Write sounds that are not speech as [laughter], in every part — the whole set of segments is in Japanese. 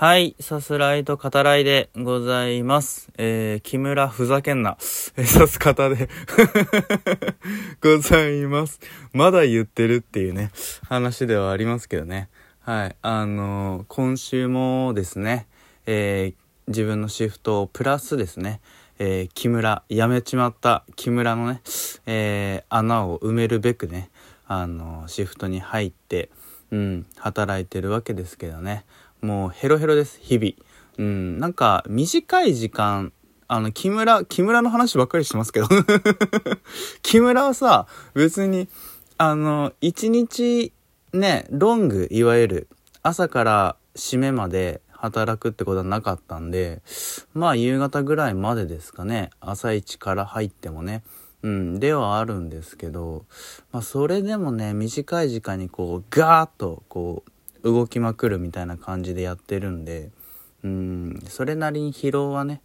はい、さすらいと語らいでございます。えー、木村ふざけんな。え、さす方で [laughs] ございます。まだ言ってるっていうね、話ではありますけどね。はい、あのー今週もですね、えー、自分のシフトをプラスですね、えー、木村、辞めちまった木村のね、えー、穴を埋めるべくね、あのシフトに入って、うん、働いてるわけですけどね。もうヘロヘロです、日々。うん、なんか短い時間、あの、木村、木村の話ばっかりしてますけど。[laughs] 木村はさ、別に、あの、一日ね、ロング、いわゆる、朝から締めまで働くってことはなかったんで、まあ夕方ぐらいまでですかね、朝一から入ってもね、うん、ではあるんですけど、まあそれでもね、短い時間にこう、ガーッと、こう、動きまくるみたいな感じでやってるんで、うん、それなりに疲労はね、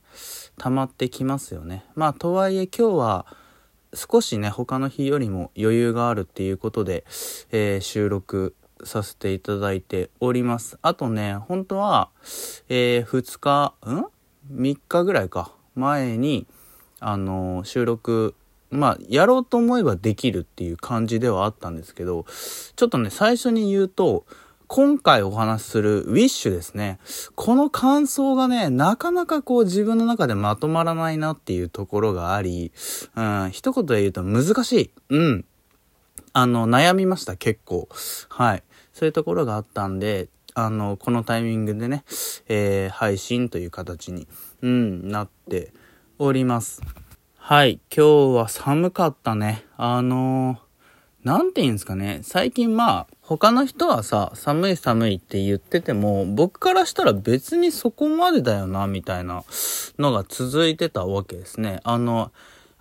溜まってきますよね。まあとはいえ今日は、少しね、他の日よりも余裕があるっていうことで、えー収録させていただいております。あとね、本当は、え2日、ん ?3 日ぐらいか。前に、あのー収録、まあ、やろうと思えばできるっていう感じではあったんですけど、ちょっとね、最初に言うと、今回お話しするウィッシュですね。この感想がね、なかなかこう自分の中でまとまらないなっていうところがあり、うん、一言で言うと難しい。うん。あの、悩みました、結構。はい。そういうところがあったんで、あの、このタイミングでね、えー配信という形に、うん、なっております。はい。今日は寒かったね。あのーなんて言うんですかね。最近まあ、他の人はさ、寒い寒いって言ってても、僕からしたら別にそこまでだよな、みたいなのが続いてたわけですね。あの、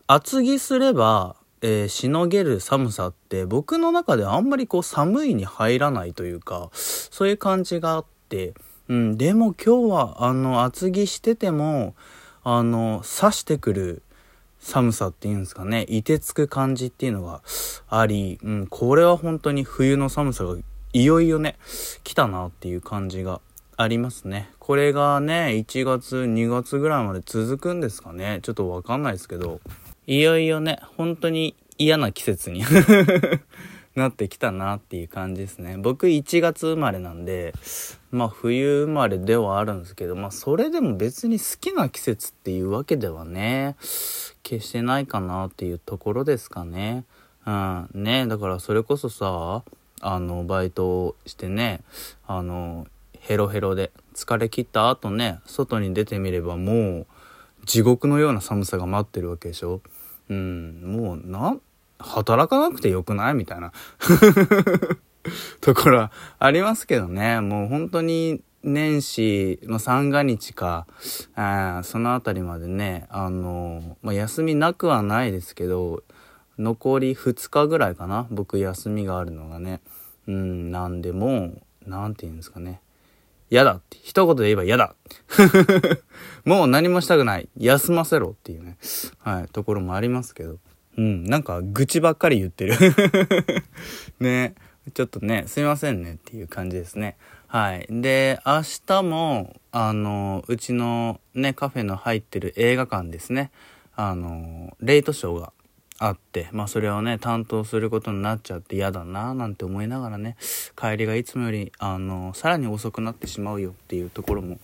厚着すれば、えーしのげる寒さって僕の中ではあんまりこう寒いに入らないというか、そういう感じがあって、うん、でも今日はあの厚着してても、あの、刺してくる寒さっていうんですかね、凍てつく感じっていうのがあり、うん、これは本当に冬の寒さがいよいよね、来たなっていう感じがありますね。これがね、1月、2月ぐらいまで続くんですかね。ちょっとわかんないですけど、いよいよね、本当に嫌な季節に [laughs] なってきたなっていう感じですね。僕1月生まれなんで、まあ冬生まれではあるんですけど、まあそれでも別に好きな季節っていうわけではね、決してないかなっていうところですかね。うん。ねだからそれこそさ、あの、バイトしてね、あの、ヘロヘロで疲れ切った後ね、外に出てみればもう地獄のような寒さが待ってるわけでしょ。うん、もうな、働かなくてよくない？みたいな [laughs] ところありますけどね。もう本当に年始の三が日か、あそのあたりまでね、あの、まあ、休みなくはないですけど、残り2日ぐらいかな。僕休みがあるのがね。うん、なんでも、なんて言うんですかね。嫌だって。一言で言えば嫌だ [laughs] もう何もしたくない。休ませろっていうね。はい、ところもありますけど。うん、なんか愚痴ばっかり言ってる。[laughs] ね。ちょっとね、すいませんねっていう感じですね。はい。で、明日も、あの、うちのね、カフェの入ってる映画館ですね。あの、レイトショーがあって、まあそれをね、担当することになっちゃって嫌だななんて思いながらね、帰りがいつもより、あの、さらに遅くなってしまうよっていうところも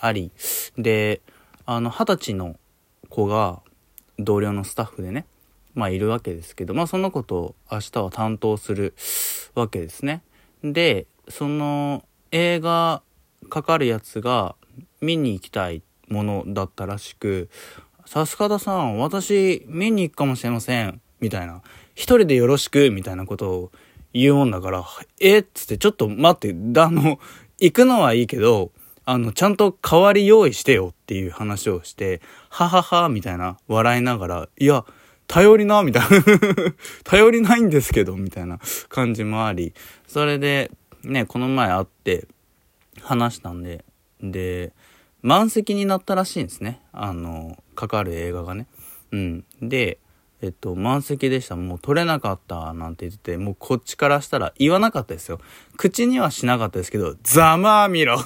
あり、で、あの、二十歳の子が同僚のスタッフでね、まあいるわけですけど、まあその子とを明日は担当するわけですね。で、その映画かかるやつが見に行きたいものだったらしく、さす方さん、私見に行くかもしれません。みたいな。一人でよろしく、みたいなことを言うもんだから、え？っつって、ちょっと待って、あの、行くのはいいけど、あの、ちゃんと代わり用意してよっていう話をして、ははは、みたいな、笑いながら、いや、頼りな、みたいな。頼りないんですけど、みたいな感じもあり、それで、ね、この前会って、話したんで、で、満席になったらしいんですね。あの、かかる映画がね。うん。で、えっと、満席でした。もう取れなかったなんて言ってて、もうこっちからしたら言わなかったですよ。口にはしなかったですけど、ざまあみろ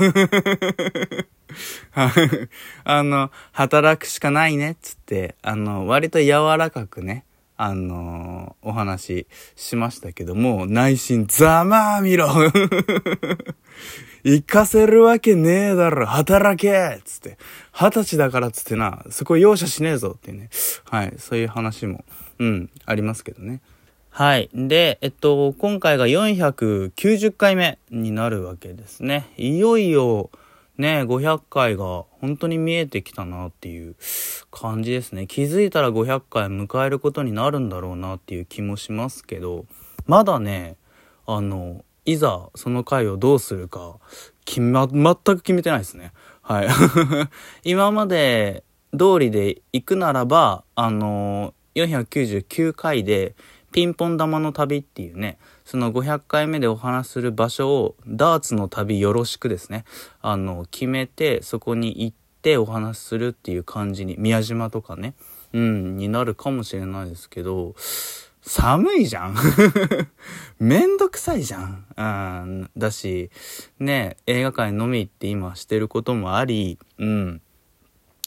[laughs] あの、働くしかないねっつって、あの、割と柔らかくね、あのー、お話しましたけども、内心、ざまあみろ [laughs] 行かせるわけねえだろ働けつって。二十歳だからっつってな、そこ容赦しねえぞってね。はい、そういう話も、うん、ありますけどね。はい。で、えっと、今回が490回目になるわけですね。いよいよ、ね、500回が本当に見えてきたなっていう感じですね。気づいたら500回迎えることになるんだろうなっていう気もしますけど、まだね、あの、いざその回をどうするか、決ま、全く決めてないですね。はい。[laughs] 今まで通りで行くならば、あの、499回で、ピンポン玉の旅っていうね、その500回目でお話する場所をダーツの旅よろしくですね、あの、決めてそこに行ってお話しするっていう感じに、宮島とかね、うん、になるかもしれないですけど、寒いじゃん [laughs] めんどくさいじゃん。うん。だし、ね、映画館のみって今してることもあり、うん。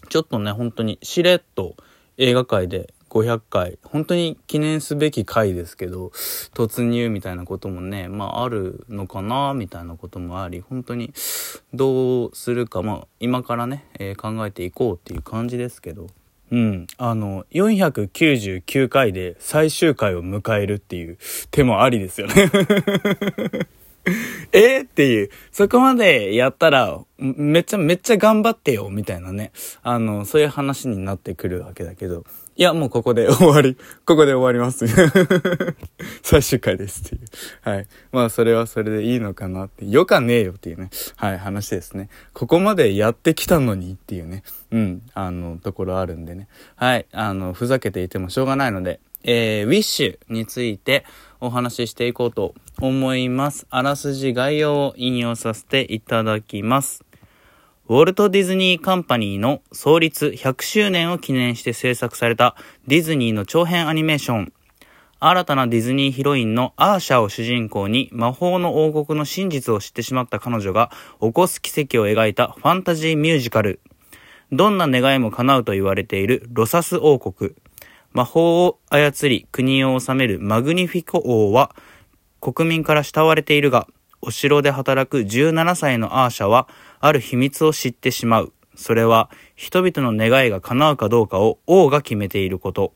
ちょっとね、本当にしれっと映画界で500回、本当に記念すべき回ですけど、突入みたいなこともね、まああるのかな、みたいなこともあり、本当にどうするか、まあ今からね、えー、考えていこうっていう感じですけど、うん。あの、499回で最終回を迎えるっていう手もありですよね。[laughs] えっていう、そこまでやったら、めっちゃめっちゃ頑張ってよ、みたいなね。あの、そういう話になってくるわけだけど、いや、もうここで [laughs] 終わり。ここで終わります。[laughs] 最終回ですっていう。はい。まあ、それはそれでいいのかなって。よかねえよっていうね。はい、話ですね。ここまでやってきたのにっていうね。うん、あの、ところあるんでね。はい。あの、ふざけていてもしょうがないので、えー、ウィッシュについてお話ししていこうと思います。あらすじ概要を引用させていただきます。ウォルト・ディズニー・カンパニーの創立100周年を記念して制作されたディズニーの長編アニメーション。新たなディズニーヒロインのアーシャを主人公に魔法の王国の真実を知ってしまった彼女が起こす奇跡を描いたファンタジーミュージカル。どんな願いも叶うと言われているロサス王国。魔法を操り国を治めるマグニフィコ王は国民から慕われているが、お城で働く17歳のアーシャはある秘密を知ってしまう。それは人々の願いが叶うかどうかを王が決めていること。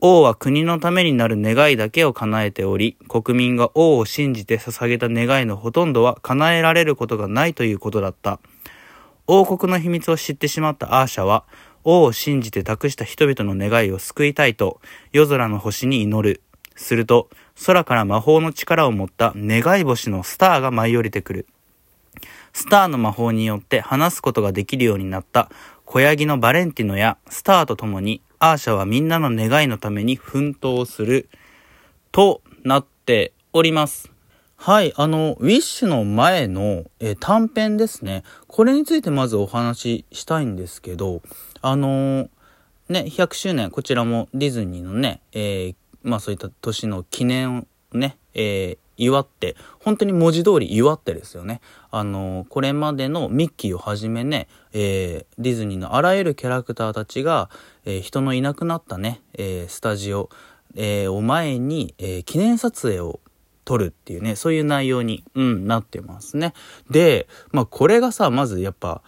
王は国のためになる願いだけを叶えており、国民が王を信じて捧げた願いのほとんどは叶えられることがないということだった。王国の秘密を知ってしまったアーシャは、王を信じて託した人々の願いを救いたいと、夜空の星に祈る。すると、空から魔法の力を持った願い星のスターが舞い降りてくる。スターの魔法によって話すことができるようになった小ヤギのバレンティノやスターと共にアーシャはみんなの願いのために奮闘するとなっております。はい、あの、ウィッシュの前の、え短編ですね。これについてまずお話ししたいんですけど、あのー、ね、100周年、こちらもディズニーのね、えー、まあそういった年の記念をね、えー、祝って、本当に文字通り祝ってですよね。あの、これまでのミッキーをはじめね、えー、ディズニーのあらゆるキャラクターたちが、えー、人のいなくなったね、え、スタジオ、えを前に、え記念撮影を撮るっていうね、そういう内容に、うん、なってますね。で、まあこれがさ、まずやっぱ、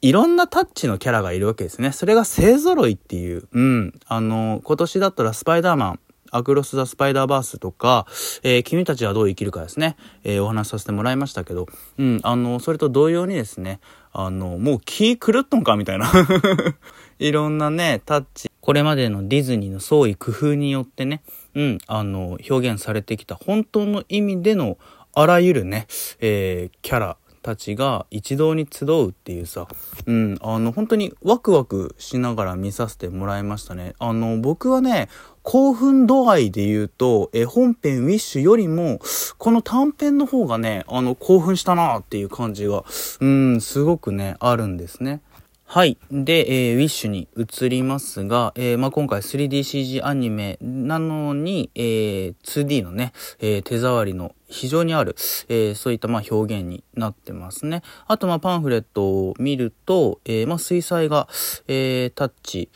いろんなタッチのキャラがいるわけですね。それが勢揃いっていう。うん。あの、今年だったらスパイダーマン、アクロス・ザ・スパイダーバースとか、えー、君たちはどう生きるかですね、えー、お話しさせてもらいましたけど、うん、あの、それと同様にですね、あの、もう気狂っとんかみたいな。[laughs] いろんなね、タッチ、これまでのディズニーの創意工夫によってね、うん、あの、表現されてきた本当の意味でのあらゆるね、えー、キャラ、たちが一堂に集うっていうさ、うん、あの、本当にワクワクしながら見させてもらいましたね。あの、僕はね、興奮度合いで言うと、え、本編ウィッシュよりも、この短編の方がね、あの、興奮したなっていう感じが、うん、すごくね、あるんですね。はい。で、えー、ウィッシュに移りますが、えー、まあ、今回 3DCG アニメなのに、えー、2D のね、えー、手触りの非常にある、えー、そういったまあ表現になってますね。あとまあパンフレットを見ると、えー、まあ水彩画、えー、タッチ、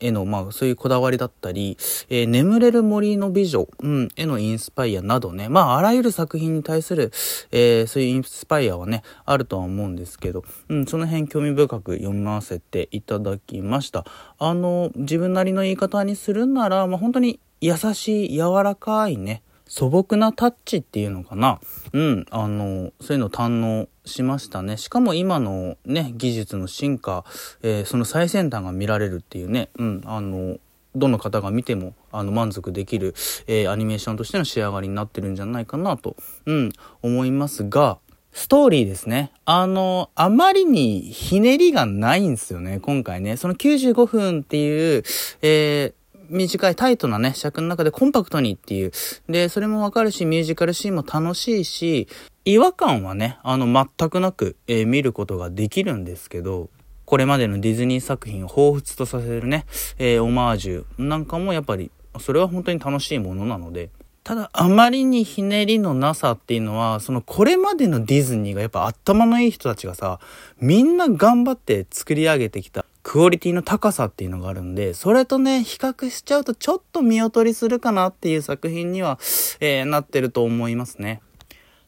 への、まあ、そういうこだわりだったり、えー、眠れる森の美女、うん、へのインスパイアなどね、まあ、あらゆる作品に対する、えー、そういうインスパイアはね、あるとは思うんですけど、うん、その辺興味深く読ませていただきました。あの、自分なりの言い方にするなら、まあ、本当に優しい、柔らかいね、素朴なタッチっていうのかな？うん、あの、そういうの堪能しましたね。しかも今のね、技術の進化、えー、その最先端が見られるっていうね、うん、あの、どの方が見てもあの満足できる、えー、アニメーションとしての仕上がりになってるんじゃないかなと、うん、思いますが、ストーリーですね。あの、あまりにひねりがないんですよね、今回ね。その95分っていう、えー、短いタイトなね、尺の中でコンパクトにっていう。で、それもわかるし、ミュージカルシーンも楽しいし、違和感はね、あの、全くなく、えー、見ることができるんですけど、これまでのディズニー作品を彷彿とさせるね、えー、オマージュなんかもやっぱり、それは本当に楽しいものなので、ただ、あまりにひねりのなさっていうのは、そのこれまでのディズニーがやっぱ頭のいい人たちがさ、みんな頑張って作り上げてきたクオリティの高さっていうのがあるんで、それとね、比較しちゃうとちょっと見劣りするかなっていう作品には、えー、なってると思いますね。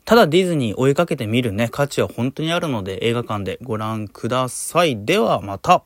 ただディズニー追いかけてみるね、価値は本当にあるので映画館でご覧ください。ではまた。